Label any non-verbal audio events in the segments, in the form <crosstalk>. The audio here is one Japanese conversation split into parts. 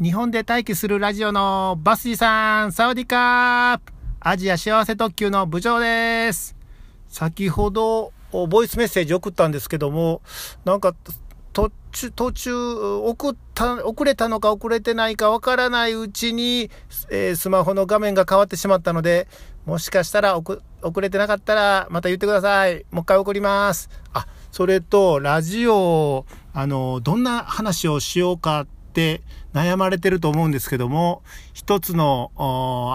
日本で待機するラジオのバスジさん、サワディカーアジア幸せ特急の部長です。先ほど、ボイスメッセージ送ったんですけども、なんか、途中、途中、送った、遅れたのか遅れてないかわからないうちに、えー、スマホの画面が変わってしまったので、もしかしたら遅れてなかったら、また言ってください。もう一回送ります。あ、それと、ラジオ、あの、どんな話をしようかって悩まれてると思うんですけども、一つの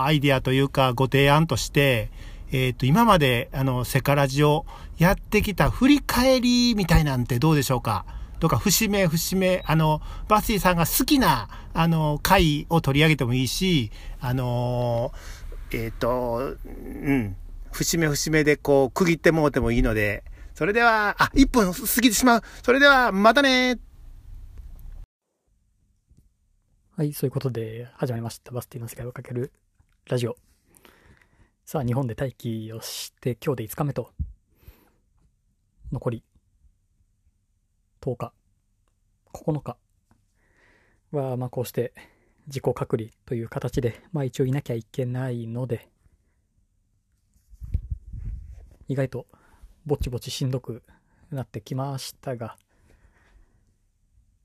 アイディアというかご提案として、えっ、ー、と、今まで、あの、セカラジオやってきた振り返りみたいなんてどうでしょうか？とか、節目節目、あの、バッシーさんが好きな、あの、回を取り上げてもいいし、あの、えっ、ー、と、うん、節目節目でこう、区切ってもうてもいいので、それでは、あ、1分過ぎてしまう。それでは、またねはい、そういうことで始まりました。バスティの世界をかけるラジオ。さあ、日本で待機をして今日で5日目と、残り10日、9日は、まあこうして自己隔離という形で、まあ一応いなきゃいけないので、意外とぼちぼちしんどくなってきましたが、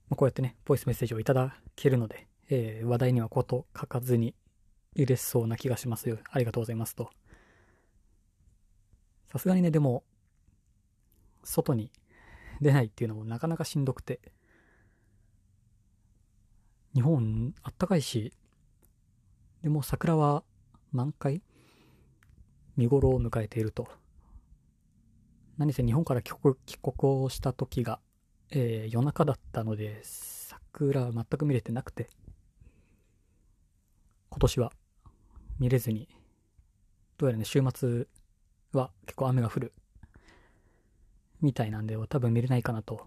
まあ、こうやってね、ボイスメッセージをいただけるので、えー、話題にはこと書かずに入れそうな気がしますよ。ありがとうございますと。さすがにね、でも、外に出ないっていうのもなかなかしんどくて、日本あったかいし、でも桜は満開見頃を迎えていると。何せ日本から帰国帰国をした時が、えー、夜中だったので、桜全く見れてなくて、今年は見れずに、どうやらね、週末は結構雨が降るみたいなんで、多分見れないかなと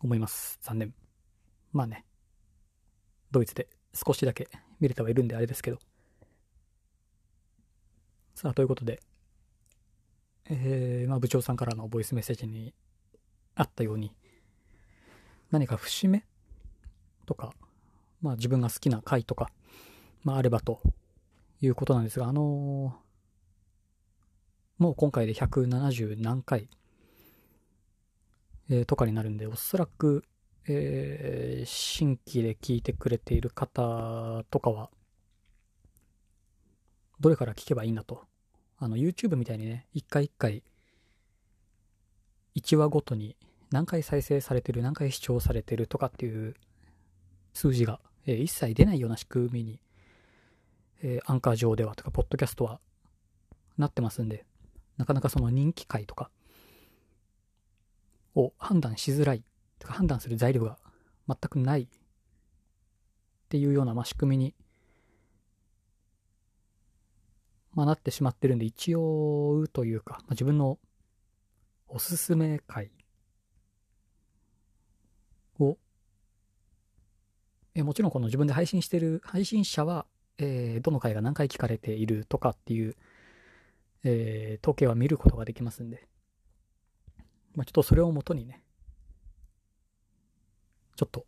思います。残念。まあね、ドイツで少しだけ見れてはいるんであれですけど。さあ、ということで、えー、まあ部長さんからのボイスメッセージにあったように、何か節目とか、まあ自分が好きな回とか、まああればということなんですが、あのーもう今回で170何回、えー、とかになるんで、おそらく、えー、新規で聞いてくれている方とかは、どれから聞けばいいんだと。あの、YouTube みたいにね、一回一回、1話ごとに何回再生されてる、何回視聴されてるとかっていう数字が、えー、一切出ないような仕組みに、えー、アンカー上ではとか、ポッドキャストはなってますんで、なかなかその人気回とかを判断しづらい、とか判断する材料が全くないっていうような、まあ、仕組みに、まあ、なってしまってるんで、一応というか、まあ、自分のおすすめ回を、えもちろんこの自分で配信してる配信者は、えー、どの回が何回聞かれているとかっていうえー、統計は見ることができますんで、まあ、ちょっとそれをもとにね、ちょっと、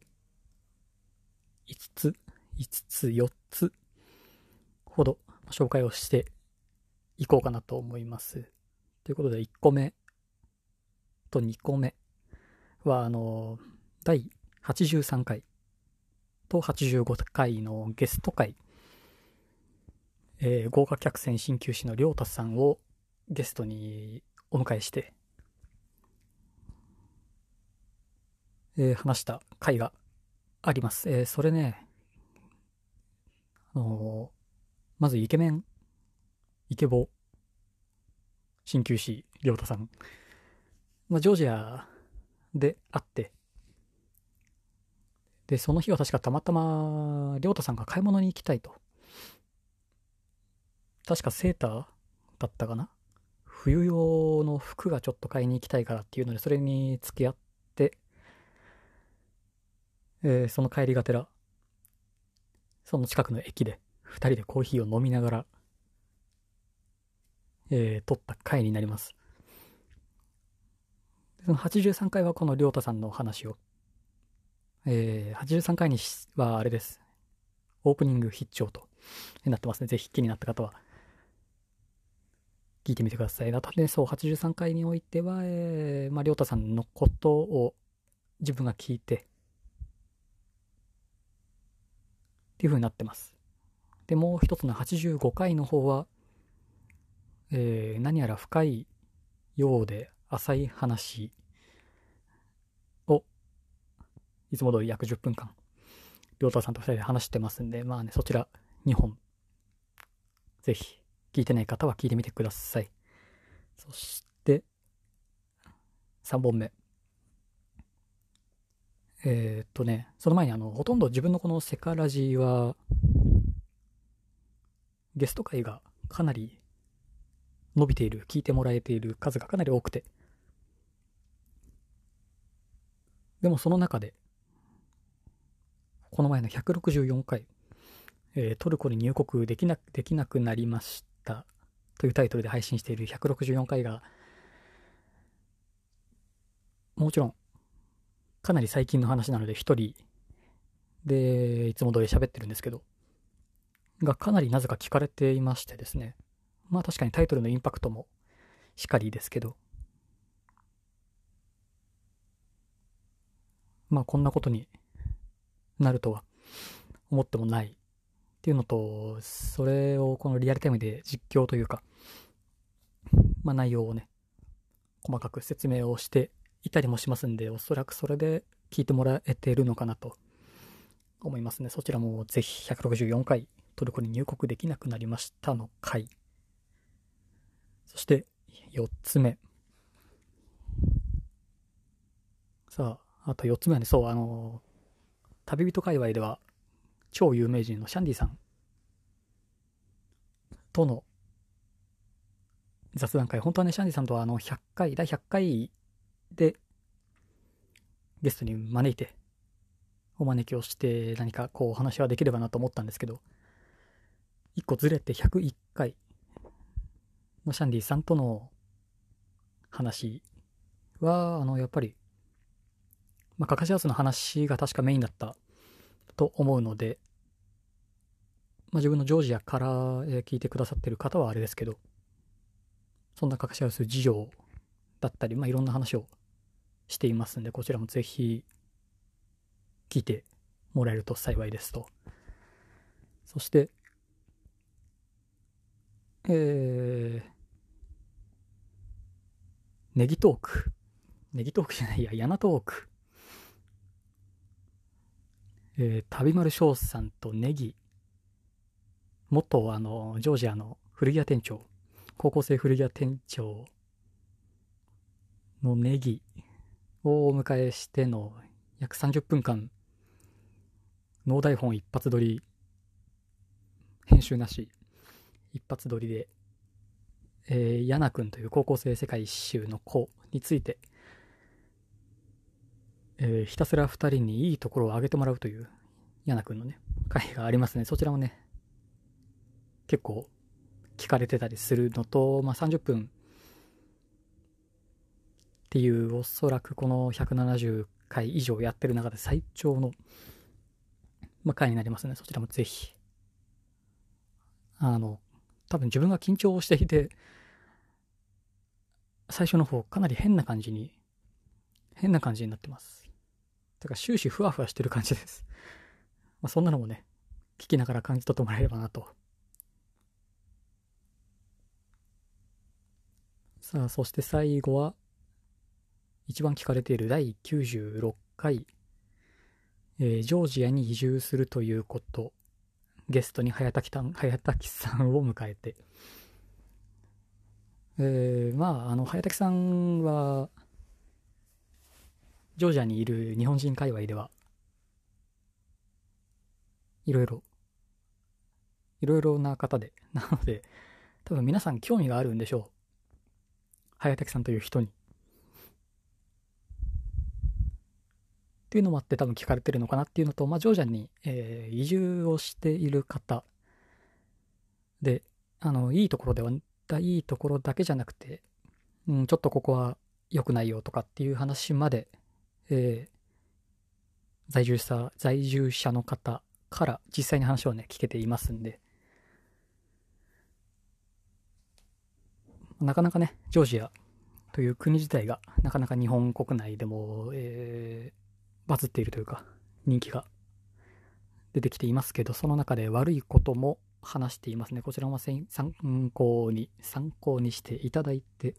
5つ、5つ、4つほど紹介をしていこうかなと思います。ということで、1個目と2個目は、あの、第83回と85回のゲスト回えー、豪華客船鍼灸師の亮太さんをゲストにお迎えして、えー、話した回があります。えー、それね、あのまずイケメン、イケボ、鍼灸師、亮太さん。まあ、ジョージアで会って、で、その日は確かたまたま、亮太さんが買い物に行きたいと。確かセーターだったかな？冬用の服がちょっと買いに行きたいからっていうので、それに付き合って、えー、その帰りがてら、その近くの駅で、二人でコーヒーを飲みながら、えー、撮った回になります。その83回はこのりょうたさんの話をえー、83回にはあれです。オープニング必聴となってますね。ぜひ気になった方は聞いてみてください。あとね、そう、83回においては、えー、まあ、りょうたさんのことを自分が聞いて、っていう風になってます。で、もう一つの85回の方は、えー、何やら深いようで浅い話を、いつも通り約10分間、りょうたさんと2人で話してますんで、まあね、そちら2本、ぜひ、聞いてない方は聞いてみてください。そして、3本目。えー、っとね、その前にあの、ほとんど自分のこのセカラジーは、ゲスト会がかなり伸びている、聞いてもらえている数がかなり多くて。でもその中で、この前の164回、えートルコに入国できなできなくなりましたというタイトルで配信している164回が、もちろん、かなり最近の話なので一人でいつも通り喋ってるんですけど、がかなりなぜか聞かれていましてですね。まあ確かにタイトルのインパクトもしかりですけど、まあこんなことになるとは思ってもないっていうのと、それをこのリアルタイムで実況というか、まあ内容をね、細かく説明をしていたりもしますんで、おそらくそれで聞いてもらえているのかなと思いますね。そちらもぜひ164回トルコに入国できなくなりましたの回。そして4つ目。さあ、あと4つ目はね、そう、あの、旅人界隈では超有名人のシャンディさんとの雑談会。本当はね、シャンディさんとはあの100回、第100回でゲストに招いてお招きをして何かこうお話はできればなと思ったんですけど、一個ずれて101回のシャンディさんとの話は、あの、やっぱり、まあ、カカシハウスの話が確かメインだったと思うので、まあ、自分のジョージアから、え聞いてくださってる方はあれですけど、そんなカカシハウス事情だったり、まあ、いろんな話をしていますんで、こちらもぜひ聞いてもらえると幸いですと。そして、えー、ネギトーク。ネギトークじゃないや、ヤナトーク。えー、旅丸翔さんとネギ。元、あの、ジョージアの古着屋店長。高校生古着屋店長のネギをお迎えしての約30分間、脳台本一発撮り、編集なし、一発撮りで、えー、ヤナ君という高校生世界一周の子について、えーひたすら二人にいいところを上げてもらうという、ヤナ君のね、回がありますね。そちらもね、結構聞かれてたりするのと、まあ、30分っていう、おそらくこの170回以上やってる中で最長の、まあ、回になりますね。そちらもぜひ。あの、多分自分が緊張していて、最初の方かなり変な感じに、変な感じになってます。だから終始ふわふわしてる感じです。まあ、そんなのもね、聞きながら感じ取ってもらえればなと。さあ、そして最後は、一番聞かれている第96回、えージョージアに移住するということ、ゲストに早滝たん早滝さんを迎えて、えーまあ、あの、早滝さんは、ジョージアにいる日本人界隈では、いろいろ、いろいろな方で、<laughs> なので、多分皆さん興味があるんでしょう。早滝さんという人に。っていうのもあって多分聞かれてるのかなっていうのと、まあ、ジョージアに、えー移住をしている方で、あの、いいところでは、いいところだけじゃなくて、うん、ちょっとここは良くないよとかっていう話まで、えー在住者、在住者の方から実際に話をね、聞けていますんで、なかなかね、ジョージアという国自体が、なかなか日本国内でも、えー、バズっているというか、人気が出てきていますけど、その中で悪いことも話していますね。こちらも参考に、参考にしていただいて、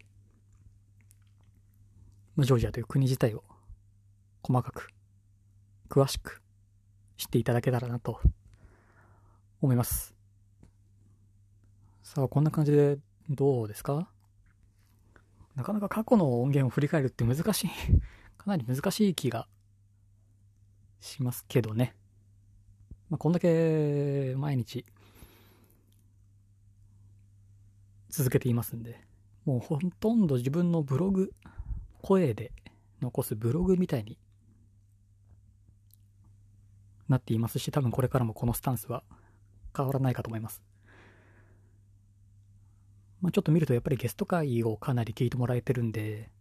ジョージアという国自体を細かく、詳しく知っていただけたらなと思います。さあ、こんな感じでどうですか？なかなか過去の音源を振り返るって難しい <laughs> かなり難しい気がしますけどね。まあ、こんだけ毎日続けていますんで、もうほとんど自分のブログ、声で残すブログみたいになっていますし、多分これからもこのスタンスは変わらないかと思います。まあ、ちょっと見るとやっぱりゲスト会をかなり聞いてもらえてるんで、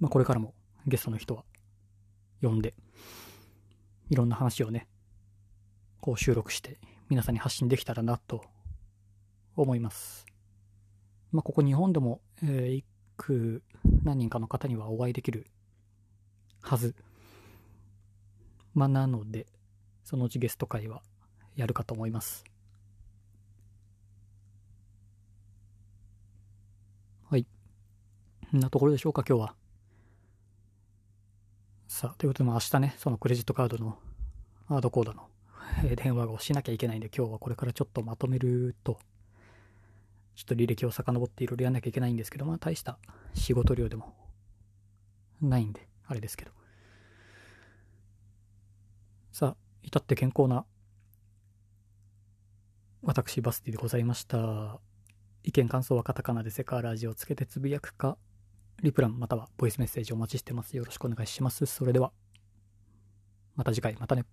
まあ、これからもゲストの人は呼んで、いろんな話をね、こう収録して皆さんに発信できたらなと思います。まあ、ここ日本でも、えー、いく何人かの方にはお会いできるはず。まあ、なので、そのうちゲスト会はやるかと思います。はい。んなところでしょうか、今日は。さあ、ということで、明日ね、そのクレジットカードのアードコードの電話をしなきゃいけないんで、今日はこれからちょっとまとめると、ちょっと履歴を遡っていろいろやんなきゃいけないんですけど、まあ大した仕事量でもないんで、あれですけど。さあ、至って健康な私バスティでございました。意見感想はカタカナでセカラジをつけてつぶやくか、リプランまたはボイスメッセージお待ちしてます。よろしくお願いします。それでは、また次回、またね。